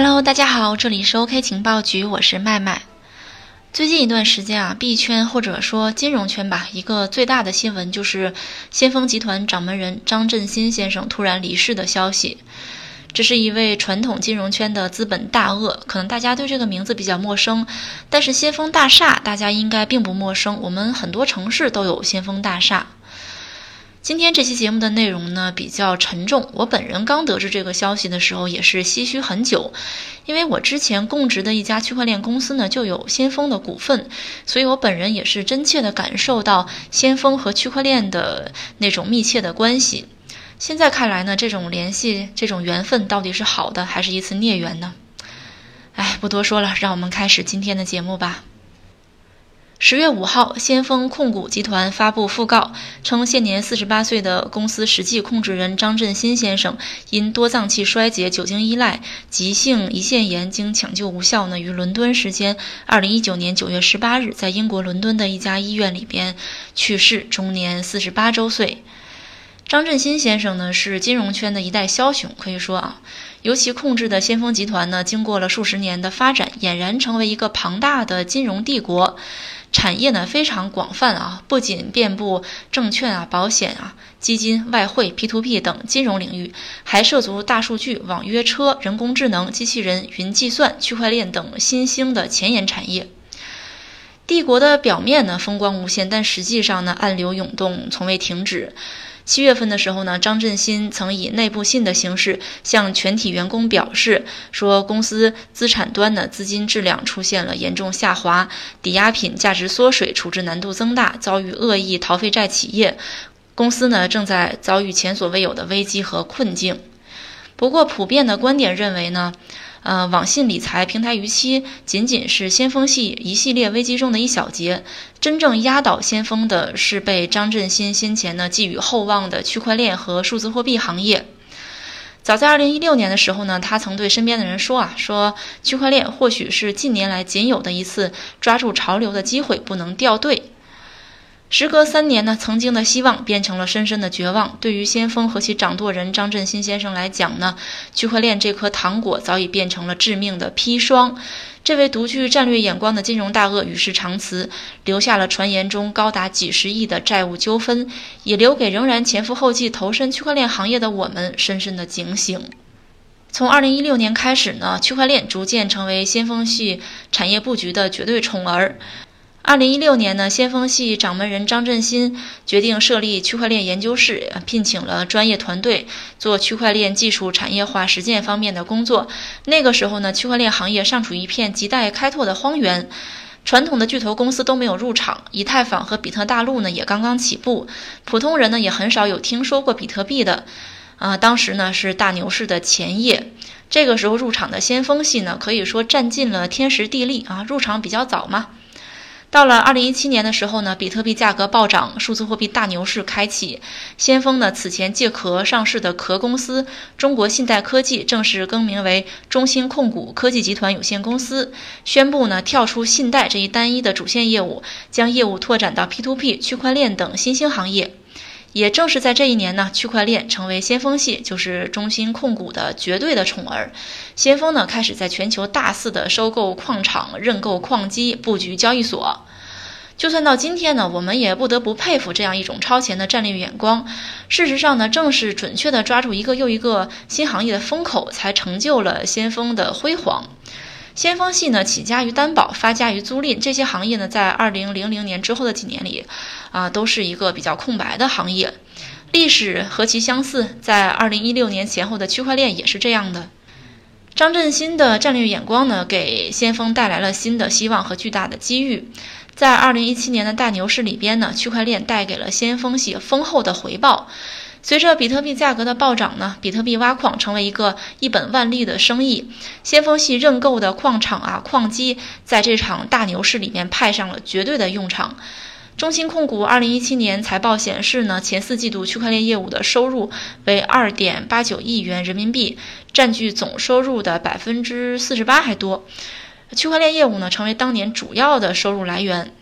Hello，大家好，这里是 OK 情报局，我是麦麦。最近一段时间啊，币圈或者说金融圈吧，一个最大的新闻就是先锋集团掌门人张振新先生突然离世的消息。这是一位传统金融圈的资本大鳄，可能大家对这个名字比较陌生，但是先锋大厦大家应该并不陌生，我们很多城市都有先锋大厦。今天这期节目的内容呢比较沉重，我本人刚得知这个消息的时候也是唏嘘很久，因为我之前供职的一家区块链公司呢就有先锋的股份，所以我本人也是真切的感受到先锋和区块链的那种密切的关系。现在看来呢，这种联系、这种缘分到底是好的还是一次孽缘呢？哎，不多说了，让我们开始今天的节目吧。十月五号，先锋控股集团发布讣告，称现年四十八岁的公司实际控制人张振新先生因多脏器衰竭、酒精依赖、急性胰腺炎，经抢救无效呢，于伦敦时间二零一九年九月十八日，在英国伦敦的一家医院里边去世，终年四十八周岁。张振新先生呢，是金融圈的一代枭雄，可以说啊，尤其控制的先锋集团呢，经过了数十年的发展，俨然成为一个庞大的金融帝国。产业呢非常广泛啊，不仅遍布证券啊、保险啊、基金、外汇、P2P 等金融领域，还涉足大数据、网约车、人工智能、机器人、云计算、区块链等新兴的前沿产业。帝国的表面呢风光无限，但实际上呢暗流涌动，从未停止。七月份的时候呢，张振新曾以内部信的形式向全体员工表示，说公司资产端的资金质量出现了严重下滑，抵押品价值缩水，处置难度增大，遭遇恶意逃废债企业，公司呢正在遭遇前所未有的危机和困境。不过，普遍的观点认为呢。呃，网信理财平台逾期仅仅是先锋系一系列危机中的一小节，真正压倒先锋的是被张振新先前呢寄予厚望的区块链和数字货币行业。早在二零一六年的时候呢，他曾对身边的人说啊，说区块链或许是近年来仅有的一次抓住潮流的机会，不能掉队。时隔三年呢，曾经的希望变成了深深的绝望。对于先锋和其掌舵人张振新先生来讲呢，区块链这颗糖果早已变成了致命的砒霜。这位独具战略眼光的金融大鳄与世长辞，留下了传言中高达几十亿的债务纠纷，也留给仍然前赴后继投身区块链行业的我们深深的警醒。从二零一六年开始呢，区块链逐渐成为先锋系产业布局的绝对宠儿。二零一六年呢，先锋系掌门人张振新决定设立区块链研究室，聘请了专业团队做区块链技术产业化实践方面的工作。那个时候呢，区块链行业尚处一片亟待开拓的荒原，传统的巨头公司都没有入场，以太坊和比特大陆呢也刚刚起步，普通人呢也很少有听说过比特币的。啊，当时呢是大牛市的前夜，这个时候入场的先锋系呢可以说占尽了天时地利啊，入场比较早嘛。到了二零一七年的时候呢，比特币价格暴涨，数字货币大牛市开启。先锋呢，此前借壳上市的壳公司中国信贷科技正式更名为中兴控股科技集团有限公司，宣布呢跳出信贷这一单一的主线业务，将业务拓展到 P2P、区块链等新兴行业。也正是在这一年呢，区块链成为先锋系，就是中芯控股的绝对的宠儿。先锋呢，开始在全球大肆的收购矿场、认购矿机、布局交易所。就算到今天呢，我们也不得不佩服这样一种超前的战略眼光。事实上呢，正是准确的抓住一个又一个新行业的风口，才成就了先锋的辉煌。先锋系呢，起家于担保，发家于租赁，这些行业呢，在二零零零年之后的几年里，啊，都是一个比较空白的行业。历史何其相似，在二零一六年前后的区块链也是这样的。张振新的战略眼光呢，给先锋带来了新的希望和巨大的机遇。在二零一七年的大牛市里边呢，区块链带给了先锋系丰厚的回报。随着比特币价格的暴涨呢，比特币挖矿成为一个一本万利的生意。先锋系认购的矿场啊、矿机，在这场大牛市里面派上了绝对的用场。中兴控股二零一七年财报显示呢，前四季度区块链业务的收入为二点八九亿元人民币，占据总收入的百分之四十八还多。区块链业务呢，成为当年主要的收入来源。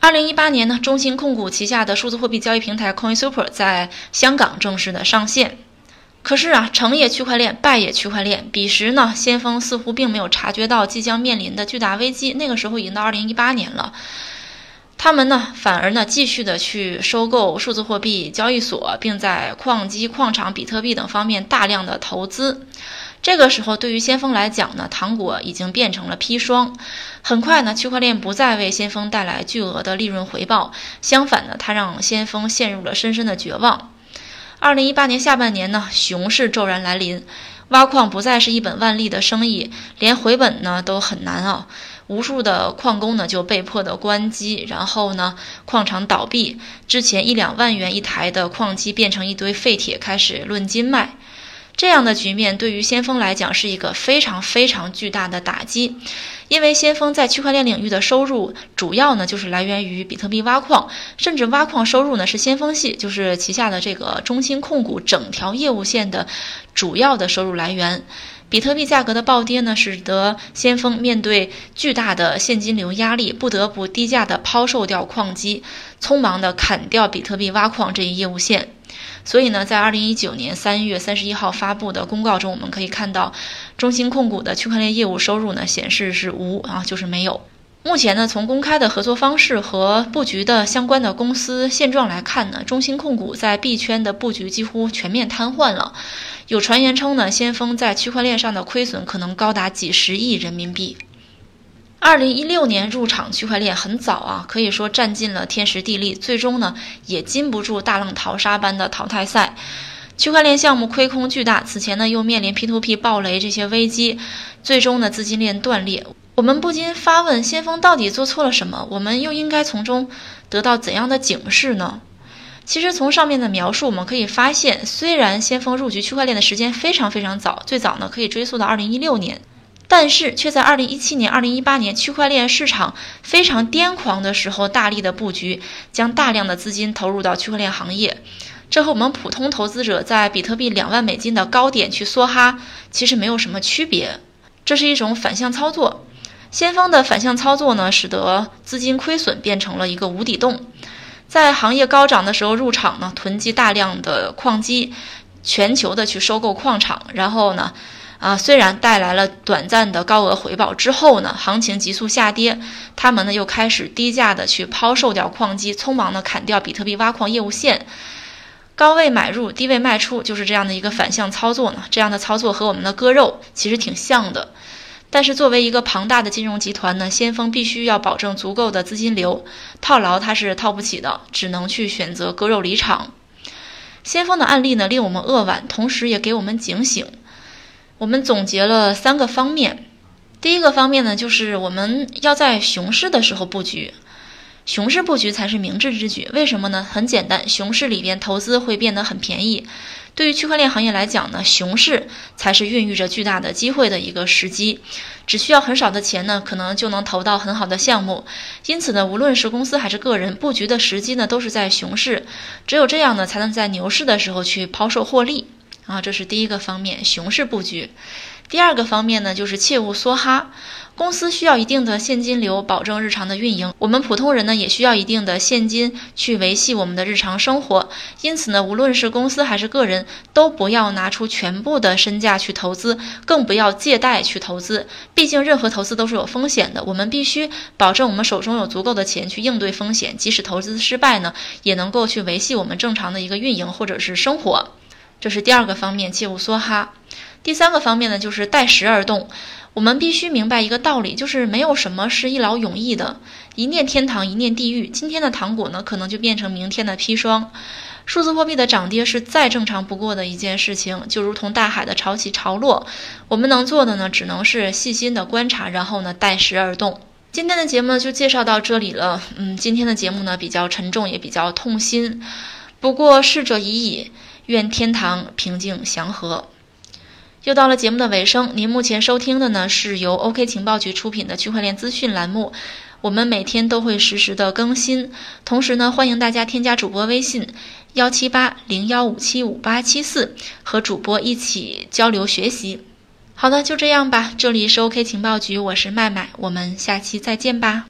二零一八年呢，中兴控股旗下的数字货币交易平台 CoinSuper 在香港正式的上线。可是啊，成也区块链，败也区块链。彼时呢，先锋似乎并没有察觉到即将面临的巨大危机。那个时候已经到二零一八年了。他们呢，反而呢，继续的去收购数字货币交易所，并在矿机、矿场、比特币等方面大量的投资。这个时候，对于先锋来讲呢，糖果已经变成了砒霜。很快呢，区块链不再为先锋带来巨额的利润回报，相反呢，它让先锋陷入了深深的绝望。二零一八年下半年呢，熊市骤然来临，挖矿不再是一本万利的生意，连回本呢都很难啊。无数的矿工呢就被迫的关机，然后呢矿场倒闭，之前一两万元一台的矿机变成一堆废铁，开始论斤卖。这样的局面对于先锋来讲是一个非常非常巨大的打击，因为先锋在区块链领域的收入主要呢就是来源于比特币挖矿，甚至挖矿收入呢是先锋系，就是旗下的这个中兴控股整条业务线的主要的收入来源。比特币价格的暴跌呢，使得先锋面对巨大的现金流压力，不得不低价的抛售掉矿机，匆忙的砍掉比特币挖矿这一业务线。所以呢，在二零一九年三月三十一号发布的公告中，我们可以看到，中芯控股的区块链业务收入呢显示是无啊，就是没有。目前呢，从公开的合作方式和布局的相关的公司现状来看呢，中芯控股在币圈的布局几乎全面瘫痪了。有传言称呢，先锋在区块链上的亏损可能高达几十亿人民币。二零一六年入场区块链很早啊，可以说占尽了天时地利，最终呢也禁不住大浪淘沙般的淘汰赛。区块链项目亏空巨大，此前呢又面临 P2P 暴雷这些危机，最终呢资金链断裂。我们不禁发问：先锋到底做错了什么？我们又应该从中得到怎样的警示呢？其实从上面的描述，我们可以发现，虽然先锋入局区块链的时间非常非常早，最早呢可以追溯到二零一六年。但是却在二零一七年、二零一八年区块链市场非常癫狂的时候，大力的布局，将大量的资金投入到区块链行业。这和我们普通投资者在比特币两万美金的高点去梭哈，其实没有什么区别。这是一种反向操作。先锋的反向操作呢，使得资金亏损变成了一个无底洞。在行业高涨的时候入场呢，囤积大量的矿机，全球的去收购矿场，然后呢。啊，虽然带来了短暂的高额回报之后呢，行情急速下跌，他们呢又开始低价的去抛售掉矿机，匆忙的砍掉比特币挖矿业务线，高位买入，低位卖出，就是这样的一个反向操作呢。这样的操作和我们的割肉其实挺像的，但是作为一个庞大的金融集团呢，先锋必须要保证足够的资金流，套牢它是套不起的，只能去选择割肉离场。先锋的案例呢令我们扼腕，同时也给我们警醒。我们总结了三个方面，第一个方面呢，就是我们要在熊市的时候布局，熊市布局才是明智之举。为什么呢？很简单，熊市里边投资会变得很便宜。对于区块链行业来讲呢，熊市才是孕育着巨大的机会的一个时机。只需要很少的钱呢，可能就能投到很好的项目。因此呢，无论是公司还是个人，布局的时机呢，都是在熊市。只有这样呢，才能在牛市的时候去抛售获利。啊，这是第一个方面，熊市布局。第二个方面呢，就是切勿梭哈。公司需要一定的现金流，保证日常的运营。我们普通人呢，也需要一定的现金去维系我们的日常生活。因此呢，无论是公司还是个人，都不要拿出全部的身价去投资，更不要借贷去投资。毕竟任何投资都是有风险的，我们必须保证我们手中有足够的钱去应对风险。即使投资失败呢，也能够去维系我们正常的一个运营或者是生活。这是第二个方面，切勿梭哈。第三个方面呢，就是待时而动。我们必须明白一个道理，就是没有什么是一劳永逸的，一念天堂，一念地狱。今天的糖果呢，可能就变成明天的砒霜。数字货币的涨跌是再正常不过的一件事情，就如同大海的潮起潮落。我们能做的呢，只能是细心的观察，然后呢，待时而动。今天的节目，就介绍到这里了。嗯，今天的节目呢，比较沉重，也比较痛心。不过逝者已矣。愿天堂平静祥和。又到了节目的尾声，您目前收听的呢是由 OK 情报局出品的区块链资讯栏目。我们每天都会实时的更新，同时呢，欢迎大家添加主播微信幺七八零幺五七五八七四，和主播一起交流学习。好的，就这样吧。这里是 OK 情报局，我是麦麦，我们下期再见吧。